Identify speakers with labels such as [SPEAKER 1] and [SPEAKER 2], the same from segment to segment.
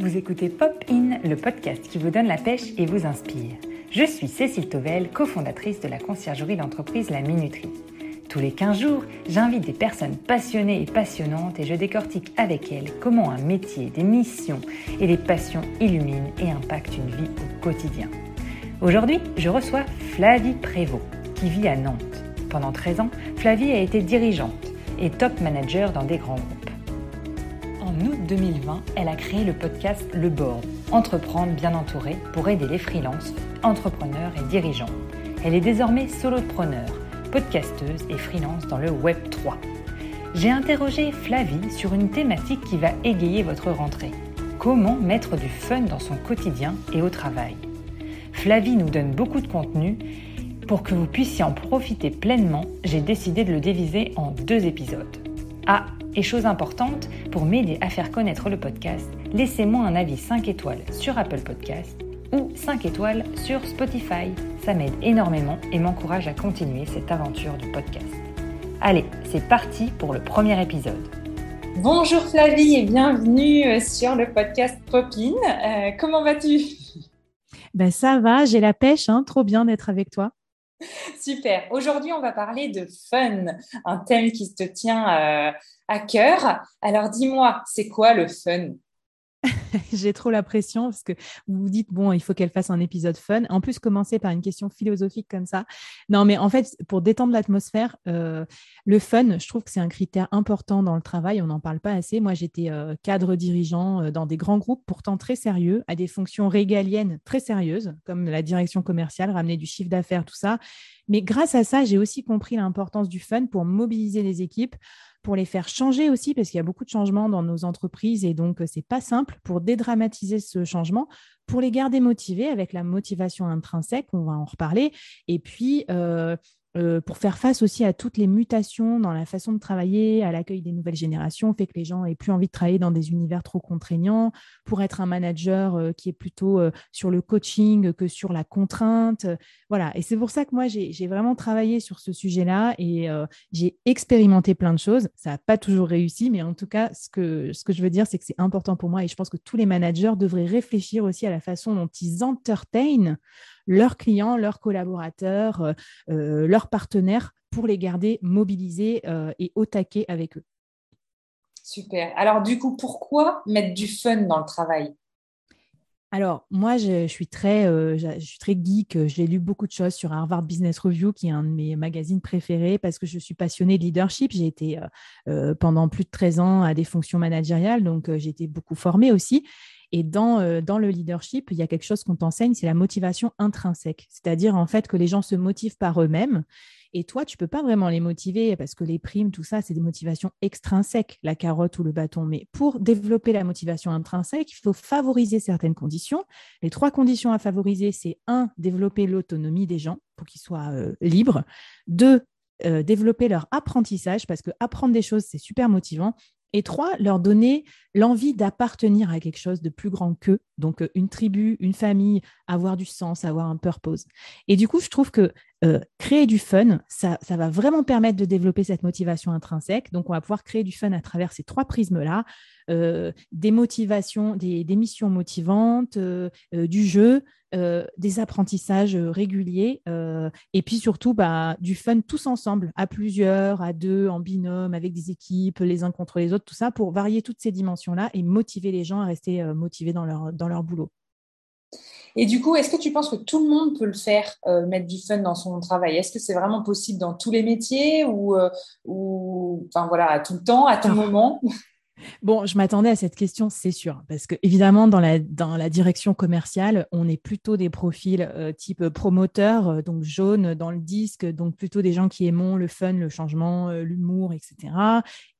[SPEAKER 1] Vous écoutez Pop In, le podcast qui vous donne la pêche et vous inspire. Je suis Cécile Tovel, cofondatrice de la conciergerie d'entreprise La Minuterie. Tous les 15 jours, j'invite des personnes passionnées et passionnantes et je décortique avec elles comment un métier, des missions et des passions illuminent et impactent une vie au quotidien. Aujourd'hui, je reçois Flavie Prévost, qui vit à Nantes. Pendant 13 ans, Flavie a été dirigeante et top manager dans des grands groupes. En août 2020, elle a créé le podcast Le Board, Entreprendre bien entouré pour aider les freelances, entrepreneurs et dirigeants. Elle est désormais solopreneur, podcasteuse et freelance dans le Web 3. J'ai interrogé Flavie sur une thématique qui va égayer votre rentrée. Comment mettre du fun dans son quotidien et au travail? Flavie nous donne beaucoup de contenu pour que vous puissiez en profiter pleinement, j'ai décidé de le diviser en deux épisodes. Ah, et chose importante, pour m'aider à faire connaître le podcast, laissez-moi un avis 5 étoiles sur Apple Podcast ou 5 étoiles sur Spotify. Ça m'aide énormément et m'encourage à continuer cette aventure du podcast. Allez, c'est parti pour le premier épisode. Bonjour Flavie et bienvenue euh, sur le podcast Popine. Euh, comment vas-tu?
[SPEAKER 2] Ben ça va, j'ai la pêche, hein, trop bien d'être avec toi.
[SPEAKER 1] Super. Aujourd'hui, on va parler de fun, un thème qui te tient euh, à cœur. Alors, dis-moi, c'est quoi le fun?
[SPEAKER 2] J'ai trop la pression parce que vous vous dites, bon, il faut qu'elle fasse un épisode fun. En plus, commencer par une question philosophique comme ça. Non, mais en fait, pour détendre l'atmosphère, euh, le fun, je trouve que c'est un critère important dans le travail. On n'en parle pas assez. Moi, j'étais euh, cadre dirigeant euh, dans des grands groupes, pourtant très sérieux, à des fonctions régaliennes très sérieuses, comme la direction commerciale, ramener du chiffre d'affaires, tout ça. Mais grâce à ça, j'ai aussi compris l'importance du fun pour mobiliser les équipes, pour les faire changer aussi, parce qu'il y a beaucoup de changements dans nos entreprises et donc c'est pas simple pour dédramatiser ce changement, pour les garder motivés avec la motivation intrinsèque, on va en reparler, et puis euh, euh, pour faire face aussi à toutes les mutations dans la façon de travailler, à l'accueil des nouvelles générations, fait que les gens aient plus envie de travailler dans des univers trop contraignants, pour être un manager euh, qui est plutôt euh, sur le coaching que sur la contrainte. voilà, et c'est pour ça que moi, j'ai vraiment travaillé sur ce sujet-là et j'ai expérimenté plein de choses. Ça n'a pas toujours réussi, mais en tout cas, ce que, ce que je veux dire, c'est que c'est important pour moi et je pense que tous les managers devraient réfléchir aussi à la façon dont ils entertainent leurs clients, leurs collaborateurs, euh, euh, leurs partenaires pour les garder mobilisés euh, et au taquet avec eux.
[SPEAKER 1] Super. Alors du coup, pourquoi mettre du fun dans le travail?
[SPEAKER 2] Alors, moi, je, suis très, je, suis très geek. J'ai lu beaucoup de choses sur Harvard Business Review, qui est un de mes magazines préférés, parce que je suis passionnée de leadership. J'ai été pendant plus de 13 ans à des fonctions managériales, donc j'ai été beaucoup formée aussi. Et dans, euh, dans le leadership, il y a quelque chose qu'on t'enseigne, c'est la motivation intrinsèque. C'est-à-dire en fait que les gens se motivent par eux-mêmes. Et toi, tu peux pas vraiment les motiver parce que les primes, tout ça, c'est des motivations extrinsèques, la carotte ou le bâton. Mais pour développer la motivation intrinsèque, il faut favoriser certaines conditions. Les trois conditions à favoriser, c'est un, développer l'autonomie des gens pour qu'ils soient euh, libres. Deux, euh, développer leur apprentissage parce que apprendre des choses, c'est super motivant. Et trois, leur donner l'envie d'appartenir à quelque chose de plus grand qu'eux, donc euh, une tribu, une famille, avoir du sens, avoir un purpose. Et du coup, je trouve que euh, créer du fun, ça, va vraiment permettre de développer cette motivation intrinsèque. Donc, on va pouvoir créer du fun à travers ces trois prismes-là, euh, des motivations, des, missions motivantes, du jeu, des apprentissages réguliers, et puis surtout bah, du fun tous ensemble, à plusieurs, à deux, en binôme, avec des équipes, les uns contre les autres, tout ça, pour varier toutes ces dimensions-là et motiver les gens à rester motivés dans leur boulot.
[SPEAKER 1] Et du coup, est-ce que tu penses que tout le monde peut le faire, euh, mettre du fun dans son travail? Est-ce que c'est vraiment possible dans tous les métiers ou, euh, ou enfin voilà, à tout le temps, à tout moment?
[SPEAKER 2] Bon, je m'attendais à cette question, c'est sûr, parce que évidemment, dans la, direction commerciale, on est plutôt des profils euh, type promoteur, euh, donc jaune dans le disque, donc plutôt des gens qui aiment le fun, le changement, euh, l'humour, etc.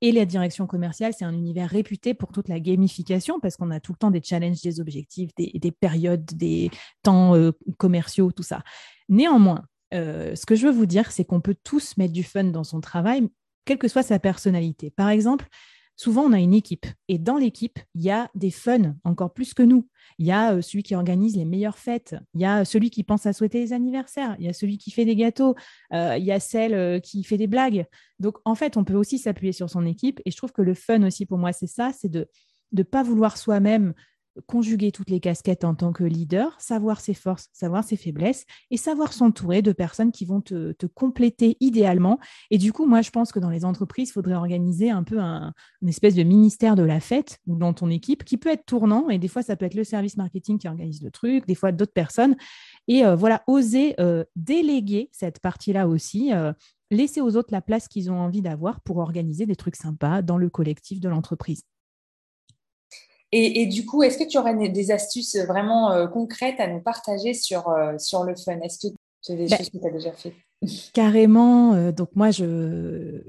[SPEAKER 2] Et la direction commerciale, c'est un univers réputé pour toute la gamification, parce qu'on a tout le temps des challenges, des objectifs, des périodes, des temps commerciaux, tout ça. Néanmoins, ce que je veux vous dire, c'est qu'on peut tous mettre du fun dans son travail, quelle que soit sa personnalité. Par exemple, souvent on a une équipe. Et dans l'équipe, il y a des fun encore plus que nous. Il y a euh, celui qui organise les meilleures fêtes, il y a celui qui pense à souhaiter les anniversaires, il y a celui qui fait des gâteaux, euh, il y a celle euh, qui fait des blagues. Donc en fait, on peut aussi s'appuyer sur son équipe. Et je trouve que le fun aussi pour moi, c'est ça, c'est de ne pas vouloir soi-même conjuguer toutes les casquettes en tant que leader, savoir ses forces, savoir ses faiblesses et savoir s'entourer de personnes qui vont te, compléter idéalement. Et du coup, moi, je pense que dans les entreprises, il faudrait organiser un peu un, une espèce de ministère de la fête dans ton équipe qui peut être tournant. Et des fois, ça peut être le service marketing qui organise le truc, des fois d'autres personnes. Et euh, voilà, oser euh, déléguer cette partie-là aussi. Euh, laisser aux autres la place qu'ils ont envie d'avoir pour organiser des trucs sympas dans le collectif de l'entreprise.
[SPEAKER 3] Et, du coup, est-ce que tu aurais des astuces vraiment euh, concrètes à nous partager sur, euh, sur le fun? Est-ce que tu as des bah, choses que tu as déjà fait?
[SPEAKER 2] Carrément. Euh, donc moi, je,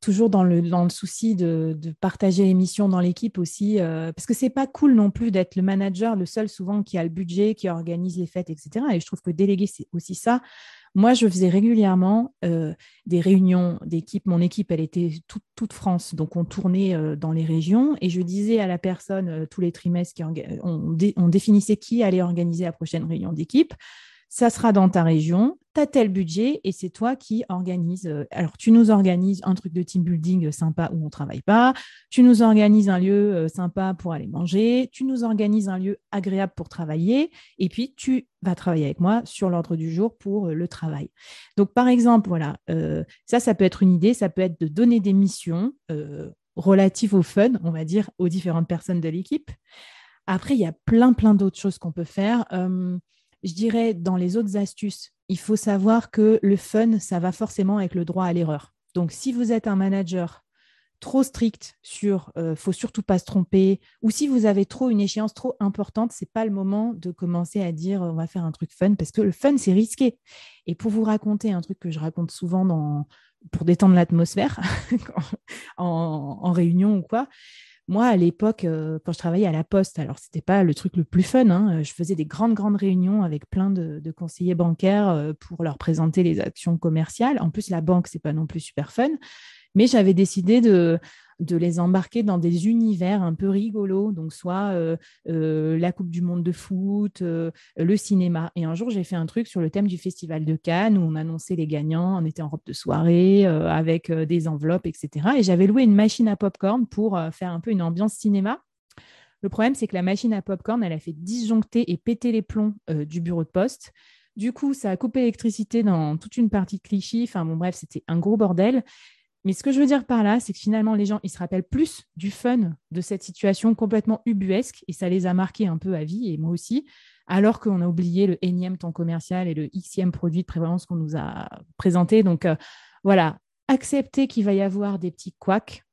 [SPEAKER 2] toujours dans le, dans le souci de, de partager l'émission dans l'équipe aussi, parce que c'est pas cool non plus d'être le manager, le seul souvent qui a le budget, qui organise les fêtes, etc. Et je trouve que déléguer, c'est aussi ça. Moi, je faisais régulièrement euh, des réunions d'équipe. Mon équipe, elle était toute, France, donc on tournait euh, dans les régions et je disais à la personne euh, tous les trimestres, on, on, définissait qui allait organiser la prochaine réunion d'équipe ça sera dans ta région, tu as tel budget et c'est toi qui organise. Euh, alors, tu nous organises un truc de team building sympa où on ne travaille pas, tu nous organises un lieu euh, sympa pour aller manger, tu nous organises un lieu agréable pour travailler et puis tu vas travailler avec moi sur l'ordre du jour pour euh, le travail. Donc, par exemple, voilà, ça, ça peut être une idée, ça peut être de donner des missions relatives au fun, on va dire, aux différentes personnes de l'équipe. Après, il y a plein, plein d'autres choses qu'on peut faire je dirais, dans les autres astuces, il faut savoir que le fun, ça va forcément avec le droit à l'erreur. Donc, si vous êtes un manager trop strict sur euh, faut surtout pas se tromper, ou si vous avez trop une échéance trop importante, c'est pas le moment de commencer à dire on va faire un truc fun parce que le fun c'est risqué. Et pour vous raconter un truc que je raconte souvent dans pour détendre l'atmosphère en, réunion ou quoi, moi, à l'époque, euh, quand je travaillais à la Poste, alors ce n'était pas le truc le plus fun, hein, je faisais des grandes, grandes réunions avec plein de, conseillers bancaires euh, pour leur présenter les actions commerciales. En plus, la banque, ce n'est pas non plus super fun. Mais j'avais décidé de, de les embarquer dans des univers un peu rigolos, donc soit euh, euh, la Coupe du Monde de foot, euh, le cinéma. Et un jour, j'ai fait un truc sur le thème du Festival de Cannes où on annonçait les gagnants, on était en robe de soirée avec des enveloppes, etc. Et j'avais loué une machine à popcorn pour faire un peu une ambiance cinéma. Le problème, c'est que la machine à popcorn, elle a fait disjoncter et péter les plombs du bureau de poste. Du coup, ça a coupé l'électricité dans toute une partie de Clichy. Enfin, bon, bref, c'était un gros bordel. Mais ce que je veux dire par là, c'est que finalement, les gens, ils se rappellent plus du fun de cette situation complètement ubuesque et ça les a marqués un peu à vie et moi aussi, alors qu'on a oublié le énième temps commercial et le xème produit de prévalence qu'on nous a présenté. Donc euh, voilà, accepter qu'il va y avoir des petits couacs,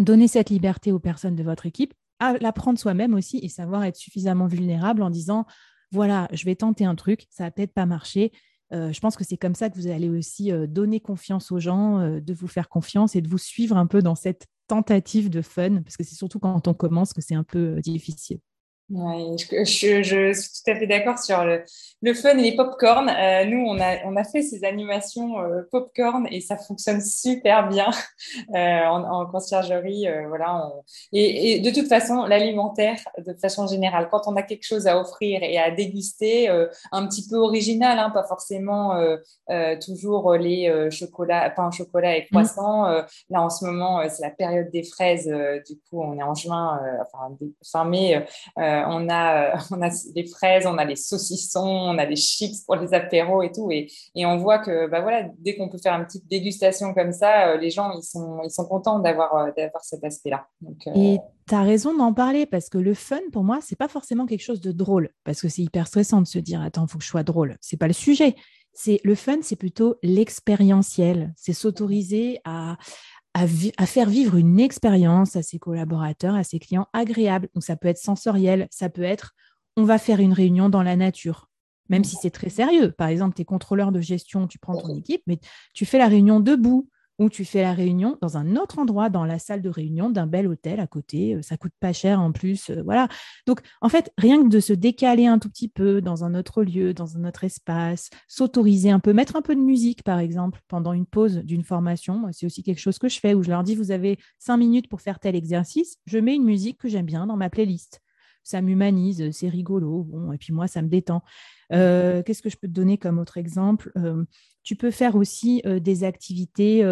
[SPEAKER 2] donner cette liberté aux personnes de votre équipe, l'apprendre soi-même aussi et savoir être suffisamment vulnérable en disant voilà, je vais tenter un truc, ça va peut-être pas marcher, euh, je pense que c'est comme ça que vous allez aussi euh, donner confiance aux gens, euh, de vous faire confiance et de vous suivre un peu dans cette tentative de fun, parce que c'est surtout quand on commence que c'est un peu difficile.
[SPEAKER 3] Oui, je, je, suis tout à fait d'accord sur le, le, fun et les pop-corn. Euh, nous, on a, on a fait ces animations euh, pop-corn et ça fonctionne super bien euh, en, en, conciergerie. Euh, voilà, et, et, de toute façon, l'alimentaire, de façon générale, quand on a quelque chose à offrir et à déguster, euh, un petit peu original, hein, pas forcément toujours les chocolats, pain au chocolat et croissants. Mmh. là, en ce moment, c'est la période des fraises. du coup, on est en juin, enfin fin mai. Euh, on, a, euh, on a des fraises, on a les saucissons, on a des chips pour les apéros et tout. Et, on voit que bah voilà, dès qu'on peut faire une petite dégustation comme ça, euh, les gens, ils sont, ils sont contents d'avoir cet aspect-là.
[SPEAKER 2] Et tu as raison d'en parler parce que le fun, pour moi, c'est pas forcément quelque chose de drôle parce que c'est hyper stressant de se dire attends, il faut que je sois drôle. C'est pas le sujet. C'est le fun, c'est plutôt l'expérientiel. C'est s'autoriser à, à, faire vivre une expérience à ses collaborateurs, à ses clients agréable. Donc ça peut être sensoriel, ça peut être on va faire une réunion dans la nature, même si c'est très sérieux. Par exemple, tu es contrôleur de gestion, tu prends ton équipe, mais tu fais la réunion debout ou tu fais la réunion dans un autre endroit, dans la salle de réunion d'un bel hôtel à côté. Euh, ça coûte pas cher en plus. Euh, voilà. Donc, en fait, rien que de se décaler un tout petit peu dans un autre lieu, dans un autre espace, s'autoriser un peu, mettre un peu de musique, par exemple, pendant une pause d'une formation. C'est aussi quelque chose que je fais où je leur dis, vous avez cinq minutes pour faire tel exercice. Je mets une musique que j'aime bien dans ma playlist ça m'humanise, c'est rigolo. Bon, et puis moi, ça me détend. Euh, qu'est-ce que je peux te donner comme autre exemple? Euh, Tu peux faire aussi euh, des activités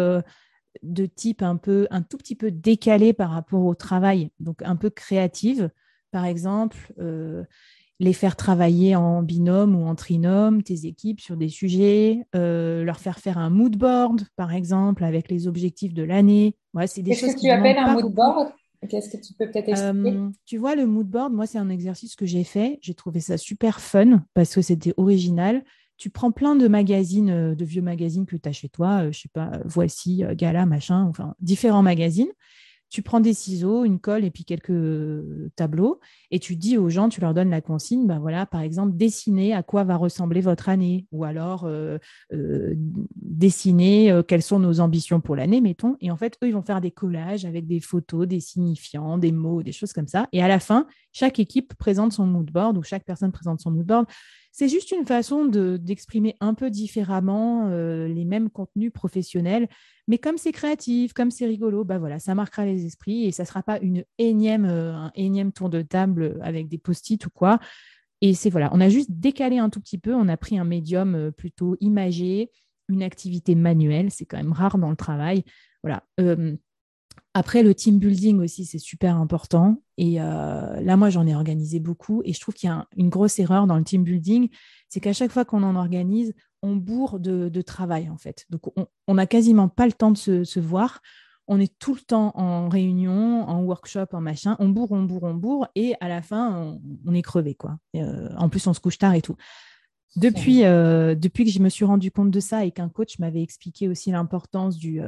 [SPEAKER 2] de type un peu, un tout petit peu décalé par rapport au travail, donc un peu créative. par exemple, les faire travailler en binôme ou en trinôme, tes équipes, sur des sujets, leur faire faire un mood board, par exemple, avec les objectifs de l'année.
[SPEAKER 3] Ouais, c'est des Qu'est-ce que tu appelles un mood board Qu'est-ce que tu peux peut-être expliquer?
[SPEAKER 2] Tu vois, le mood board, moi, c'est un exercice que j'ai fait. J'ai trouvé ça super fun parce que c'était original. Tu prends plein de magazines, de vieux magazines que tu as chez toi, je sais pas, Voici, Gala, machin, enfin, différents magazines tu prends des ciseaux, une colle et puis quelques euh, tableaux et tu dis aux gens, tu leur donnes la consigne, ben voilà, par exemple, dessiner à quoi va ressembler votre année ou alors euh, euh, dessiner quelles sont nos ambitions pour l'année, mettons. Et en fait, eux, ils vont faire des collages avec des photos, des signifiants, des mots, des choses comme ça. Et à la fin, chaque équipe présente son mood board ou chaque personne présente son mood board. C'est juste une façon d'exprimer un peu différemment euh, les mêmes contenus professionnels. Mais comme c'est créatif, comme c'est rigolo, bah voilà, ça marquera les esprits et ça ne sera pas une énième, euh, un énième tour de table avec des post-it ou quoi. Et c'est voilà, on a juste décalé un tout petit peu, on a pris un médium euh, plutôt imagé, une activité manuelle, c'est quand même rare dans le travail. Voilà. Après, le team building aussi, c'est super important. Et euh, là, moi, j'en ai organisé beaucoup. Et je trouve qu'il y a une grosse erreur dans le team building, c'est qu'à chaque fois qu'on en organise, on bourre de, travail, en fait. Donc, on n'a quasiment pas le temps de se, voir. On est tout le temps en réunion, en workshop, en machin. On bourre, on bourre, on bourre. Et à la fin, on, est crevé, quoi. Euh, en plus, on se couche tard et tout. Depuis, euh, depuis que je me suis rendu compte de ça et qu'un coach m'avait expliqué aussi l'importance du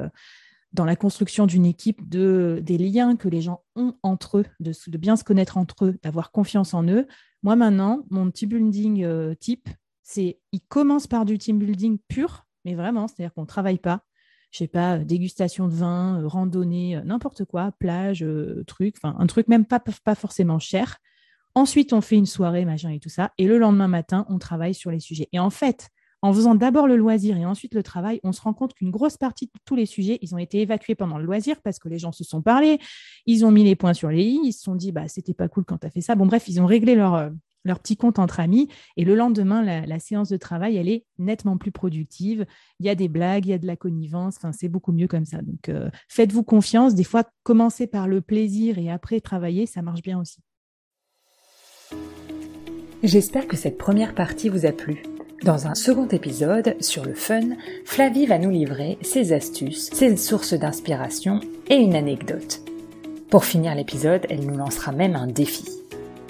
[SPEAKER 2] dans la construction d'une équipe de, des liens que les gens ont entre eux, de, bien se connaître entre eux, d'avoir confiance en eux. Moi, maintenant, mon team building euh, type, c'est il commence par du team building pur, mais vraiment, c'est-à-dire qu'on ne travaille pas. Je sais pas, dégustation de vin, euh, randonnée, euh, n'importe quoi, plage, truc, enfin, un truc même pas, pas forcément cher. Ensuite, on fait une soirée, machin et tout ça. Et le lendemain matin, on travaille sur les sujets. Et en fait, en faisant d'abord le loisir et ensuite le travail, on se rend compte qu'une grosse partie de tous les sujets, ils ont été évacués pendant le loisir parce que les gens se sont parlé, ils ont mis les points sur les i, ils se sont dit bah c'était pas cool quand tu as fait ça. Bon bref, ils ont réglé leur euh, petit compte entre amis. Et le lendemain, la, séance de travail, elle est nettement plus productive. Il y a des blagues, il y a de la connivence. Enfin, c'est beaucoup mieux comme ça. Donc, euh, faites-vous confiance. Des fois, commencer par le plaisir et après travailler, ça marche bien aussi.
[SPEAKER 1] J'espère que cette première partie vous a plu. Dans un second épisode sur le fun, Flavie va nous livrer ses astuces, ses sources d'inspiration et une anecdote. Pour finir l'épisode, elle nous lancera même un défi.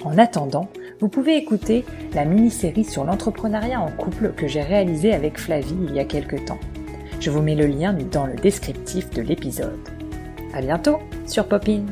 [SPEAKER 1] En attendant, vous pouvez écouter la mini-série sur l'entrepreneuriat en couple que j'ai réalisée avec Flavie il y a quelques temps. Je vous mets le lien dans le descriptif de l'épisode. À bientôt sur Popin!